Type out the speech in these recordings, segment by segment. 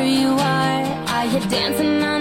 wherever you are. Are you dancing on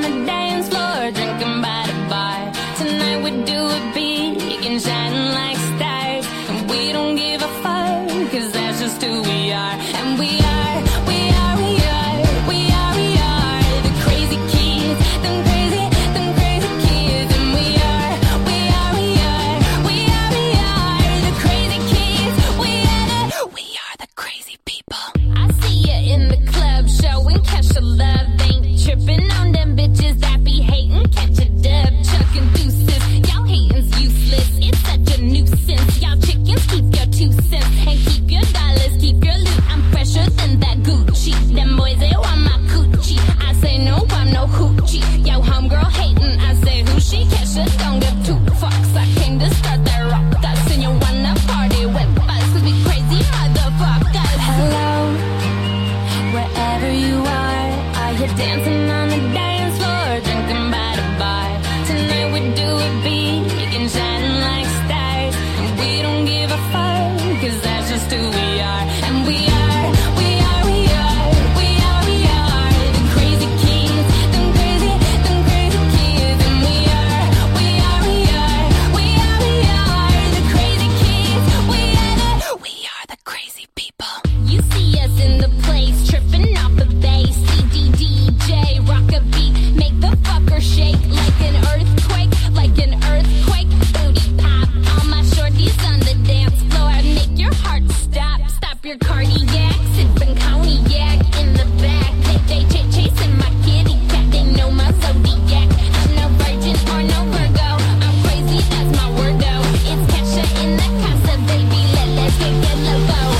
about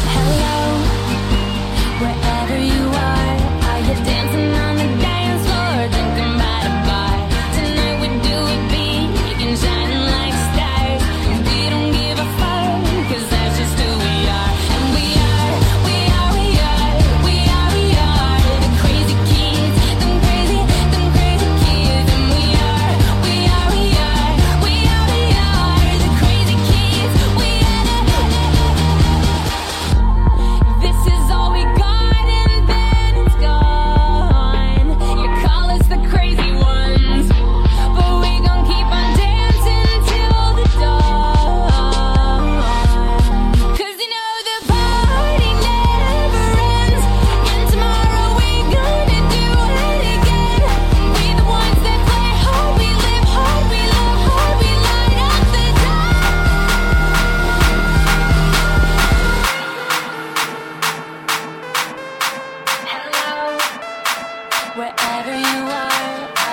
wherever you are.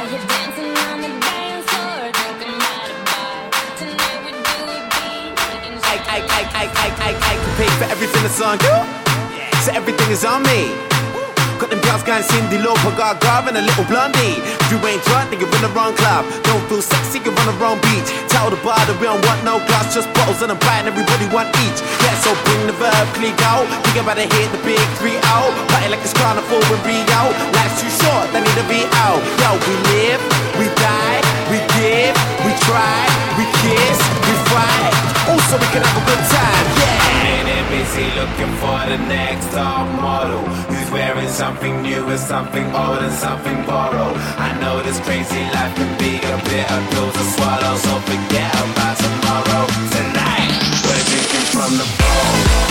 Dancing on the dance floor. I, I, I, I, I, I, I can pay for everything that's on you, so everything is on me. Got them girls going Cyndi Lauper, got and a little blondie. If you ain't drunk, then you're in the wrong club. Don't feel sexy, you're on the wrong beach. Tell the bar that we don't want no glass, just bottles and a bite, and everybody want each. Yeah, so bring the verb, click out. Think about it, hit the big three out. Party like it's carnival and be out. Life's too short, they need to be out. Yo, we live, we die, we give, we try, we kiss, we fight. Also, we can have a good time, yeah busy looking for the next top model who's wearing something new with something old and something borrowed. I know this crazy life can be a bit of pills to swallow, so forget about tomorrow. Tonight, we're drinking from the bottle.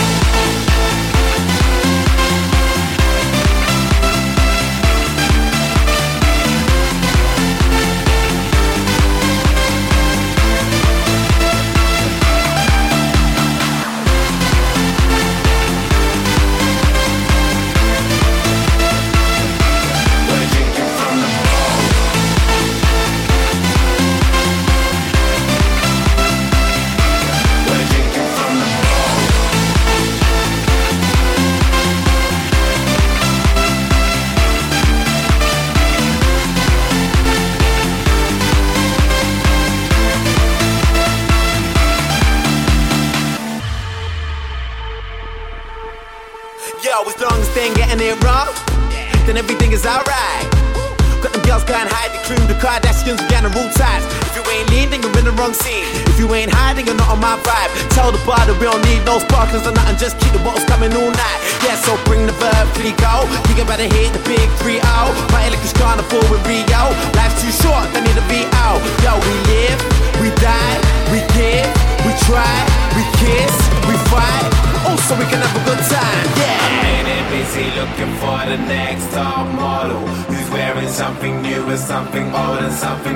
Something.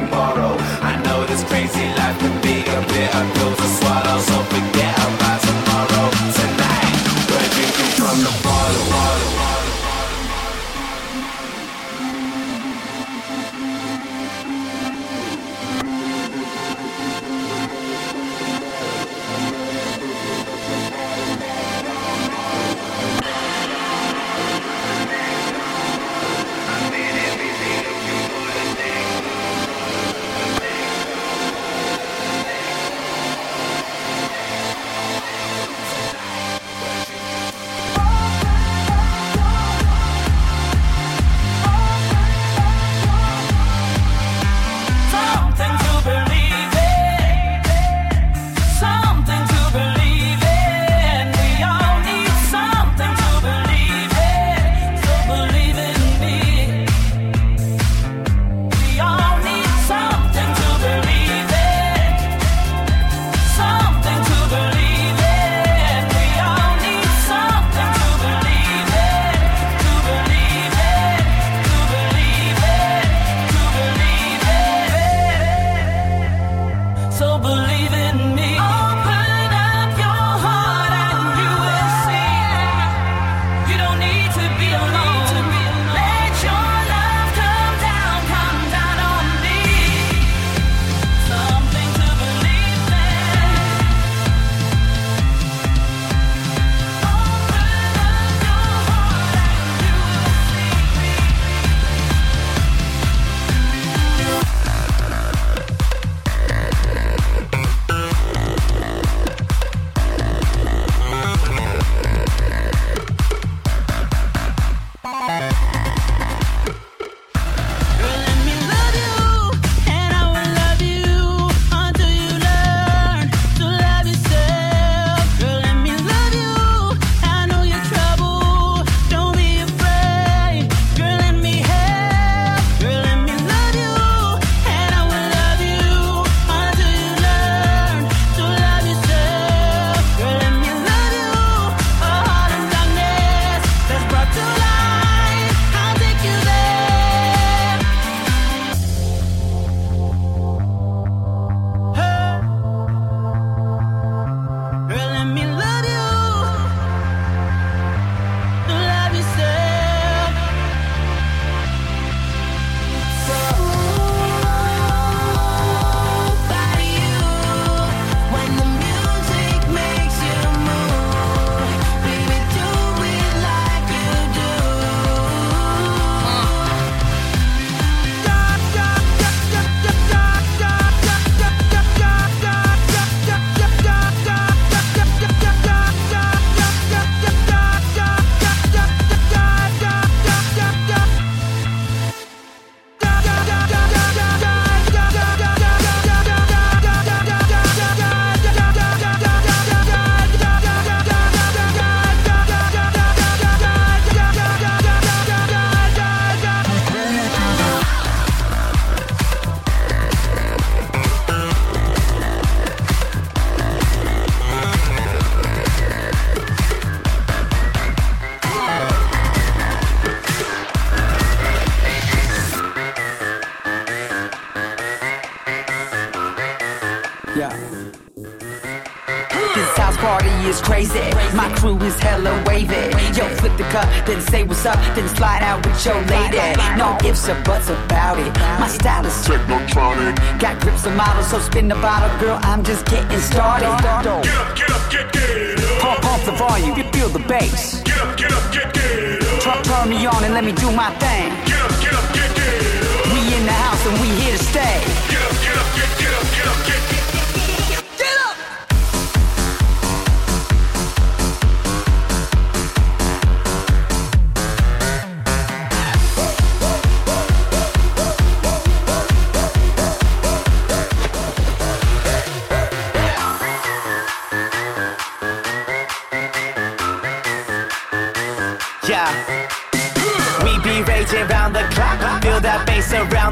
Didn't say what's up, didn't slide out with your lady. No ifs or buts about it. My style is technotronic. Got grips and models, so spin the bottle, girl. I'm just getting started. Get up, get up, get, get up. Pump off the volume, you feel the bass. Get up, get up, get, get up. Try, turn me on and let me do my thing. Get up, get up, get, get up. We in the house and we here to stay. Get up, get up, get, get up, get up, get.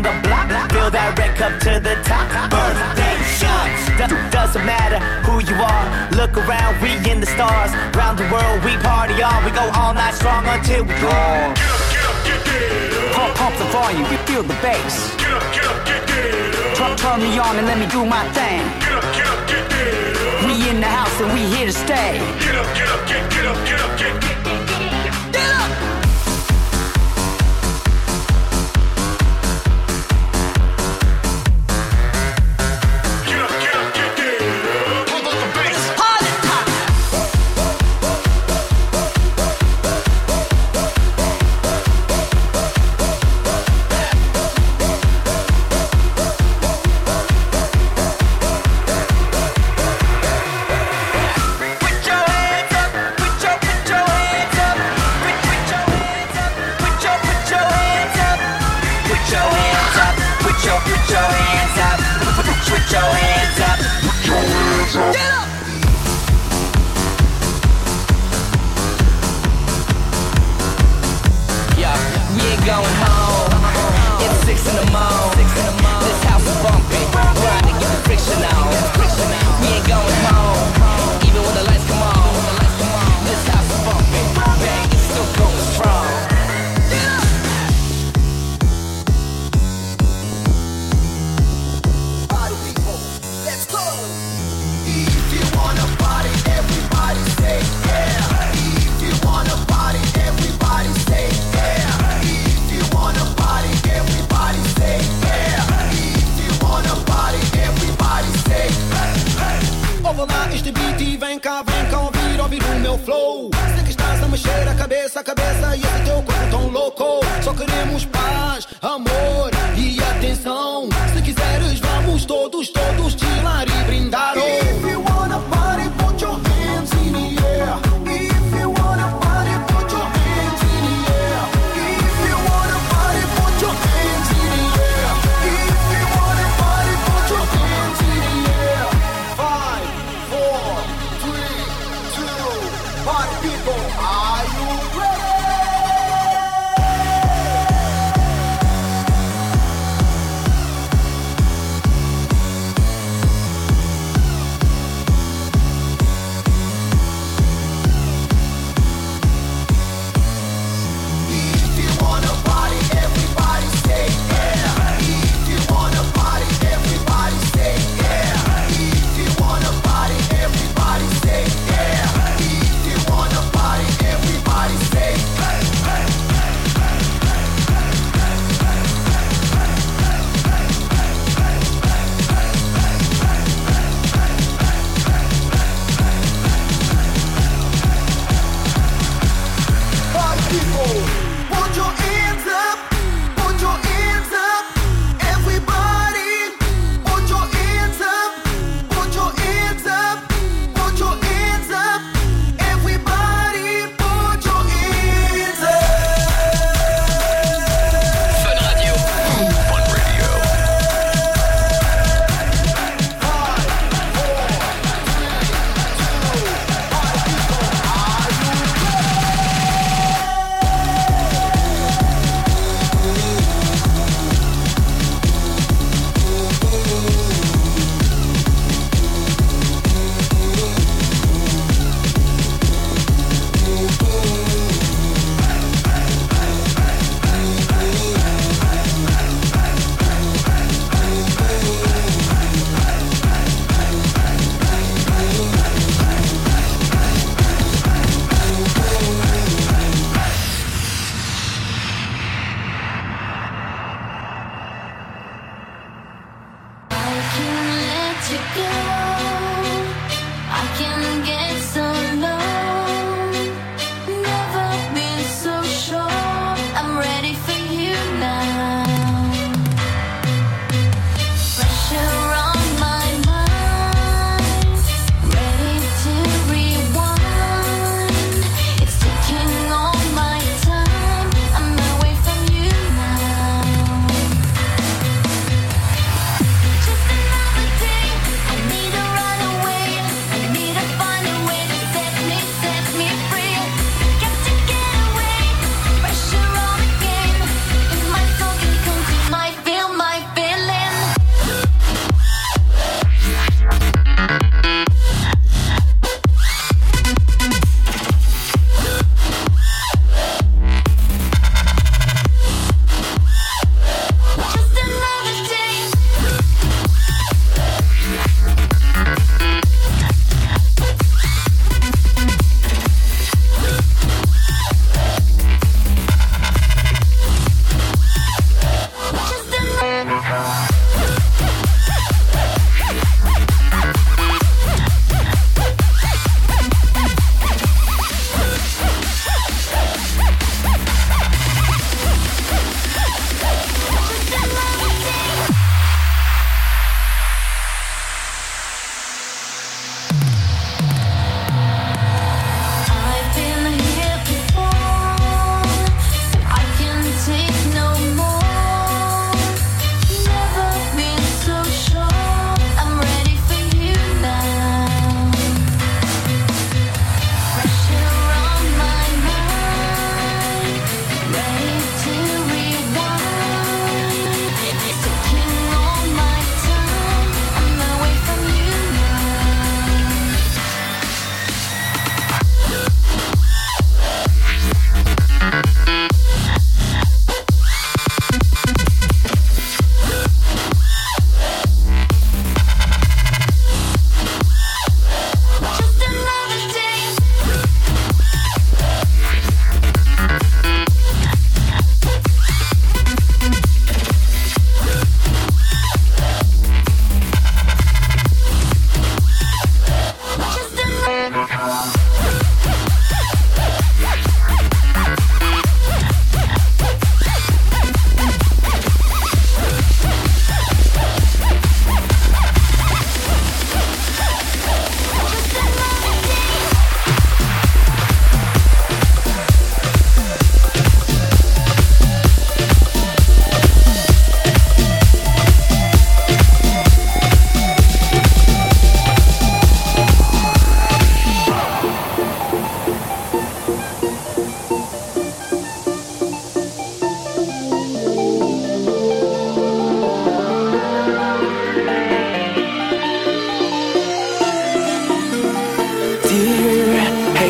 the block. Fill that red cup to the top. Birthday shots. doesn't matter who you are. Look around, we in the stars. Round the world, we party on. We go all night strong until we gone. Get up, get up, get, up. Pump, pump the volume, we feel the bass. Get up, get up, get, up. Turn, turn me on and let me do my thing. Get up, get up, get, up. We in the house and we here to stay. Get up, get up, get, get up, get up, get, get, get.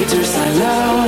haters I love.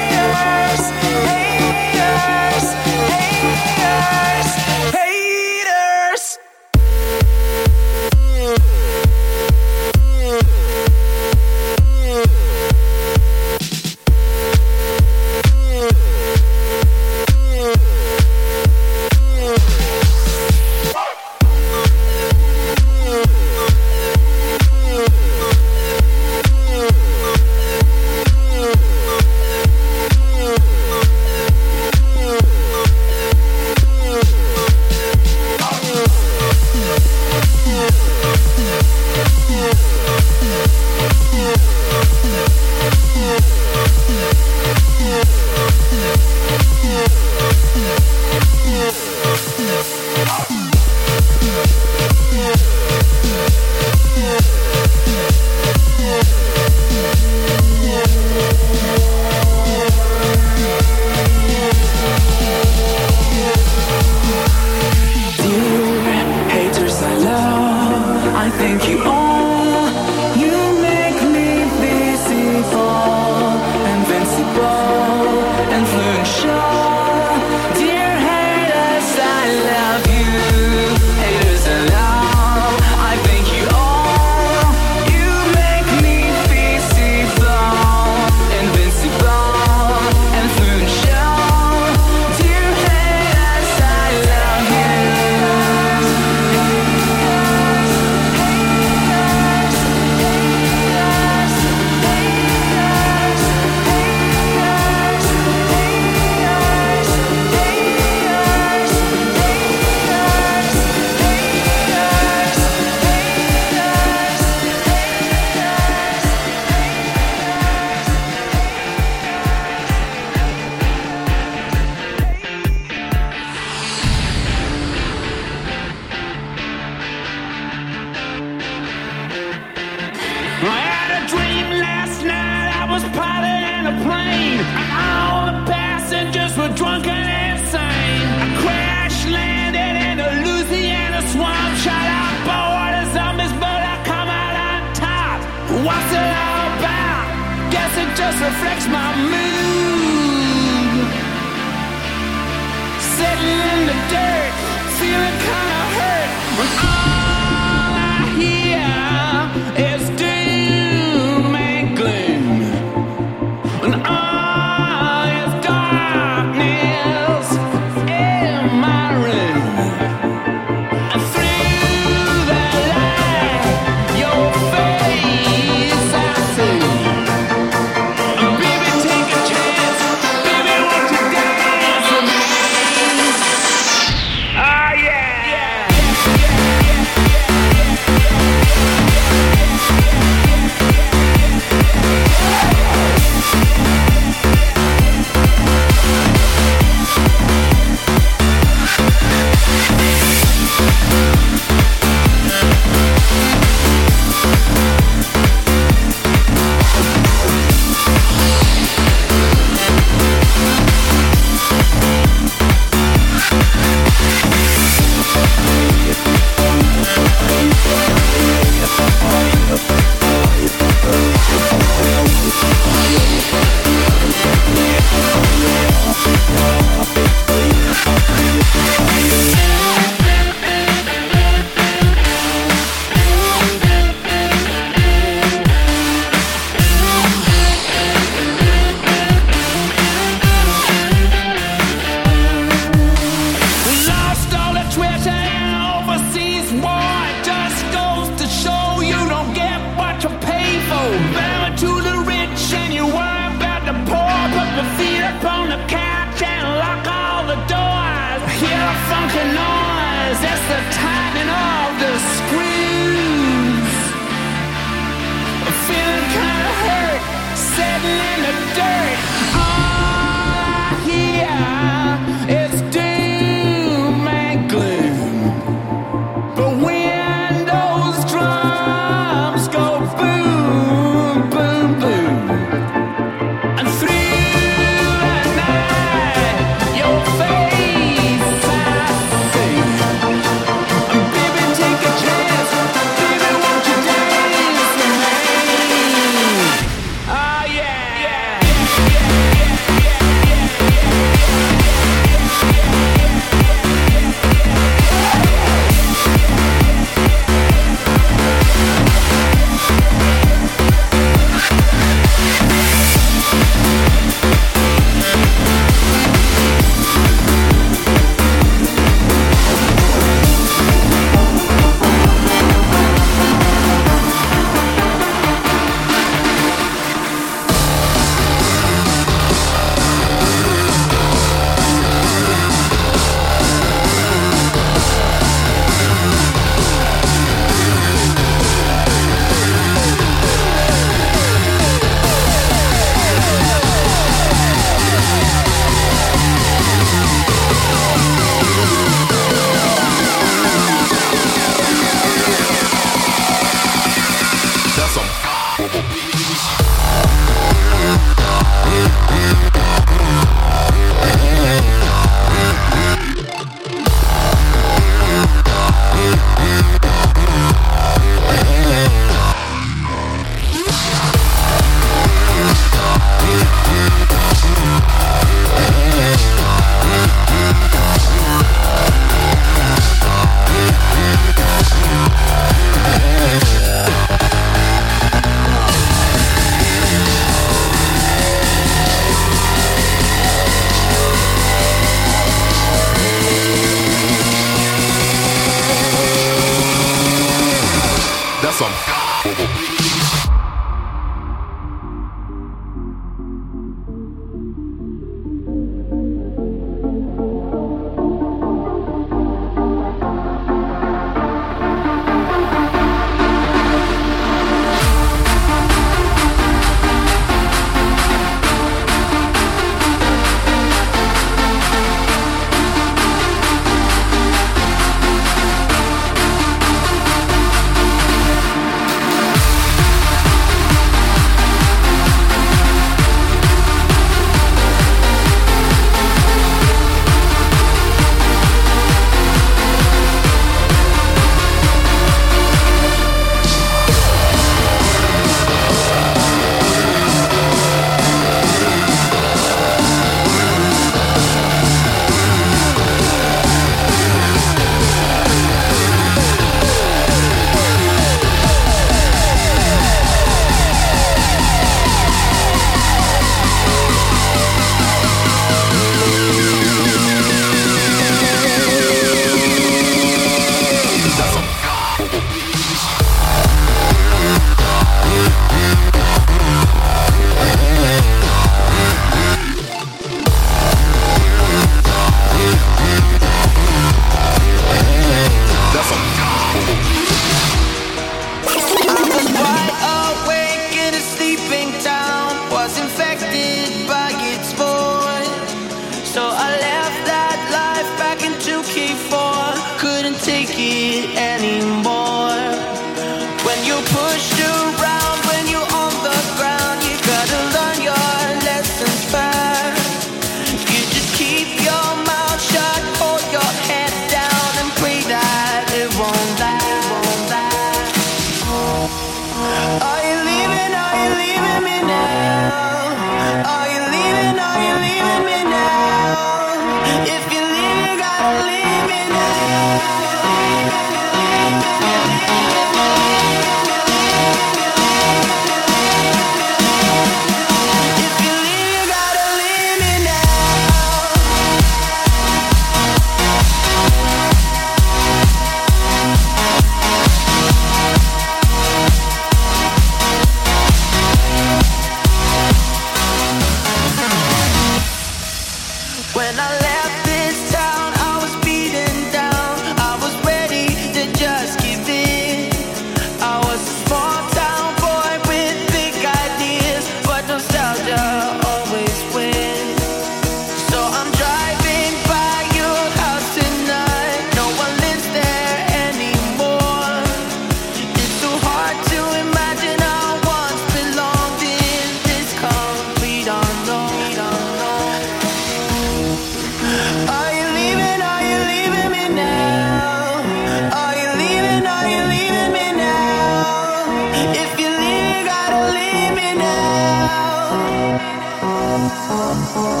Oh, oh.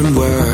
Different world.